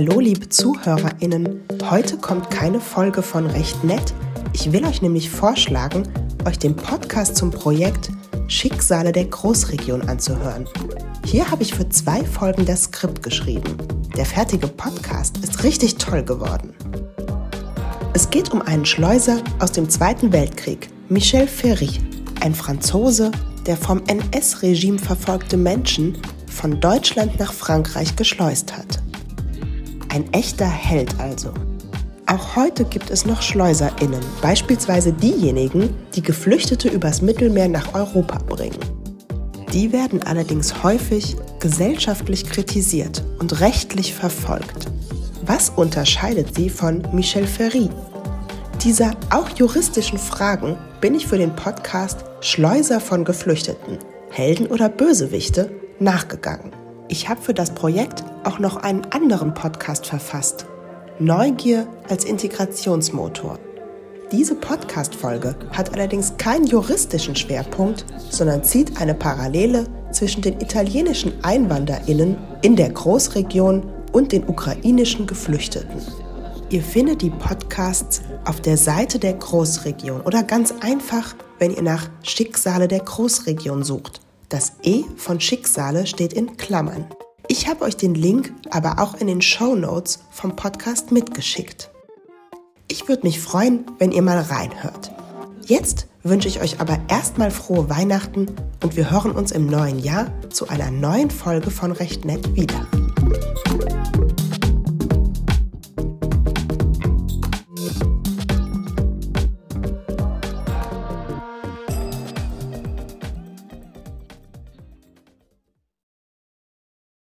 liebe ZuhörerInnen. Heute kommt keine Folge von Recht Nett. Ich will euch nämlich vorschlagen, euch den Podcast zum Projekt Schicksale der Großregion anzuhören. Hier habe ich für zwei Folgen das Skript geschrieben. Der fertige Podcast ist richtig toll geworden. Es geht um einen Schleuser aus dem Zweiten Weltkrieg, Michel Ferry, ein Franzose, der vom NS-Regime verfolgte Menschen von Deutschland nach Frankreich geschleust hat. Ein echter Held also. Auch heute gibt es noch SchleuserInnen, beispielsweise diejenigen, die Geflüchtete übers Mittelmeer nach Europa bringen. Die werden allerdings häufig gesellschaftlich kritisiert und rechtlich verfolgt. Was unterscheidet sie von Michel Ferry? Dieser auch juristischen Fragen bin ich für den Podcast Schleuser von Geflüchteten, Helden oder Bösewichte nachgegangen. Ich habe für das Projekt auch noch einen anderen Podcast verfasst. Neugier als Integrationsmotor. Diese Podcast-Folge hat allerdings keinen juristischen Schwerpunkt, sondern zieht eine Parallele zwischen den italienischen EinwanderInnen in der Großregion und den ukrainischen Geflüchteten. Ihr findet die Podcasts auf der Seite der Großregion oder ganz einfach, wenn ihr nach Schicksale der Großregion sucht. Das E von Schicksale steht in Klammern. Ich habe euch den Link aber auch in den Show Notes vom Podcast mitgeschickt. Ich würde mich freuen, wenn ihr mal reinhört. Jetzt wünsche ich euch aber erstmal frohe Weihnachten und wir hören uns im neuen Jahr zu einer neuen Folge von Recht Nett wieder.